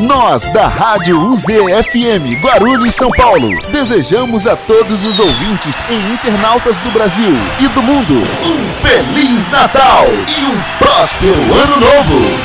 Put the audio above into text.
Nós, da Rádio UZFM Guarulhos, São Paulo, desejamos a todos os ouvintes e internautas do Brasil e do mundo um Feliz Natal e um próspero Ano Novo!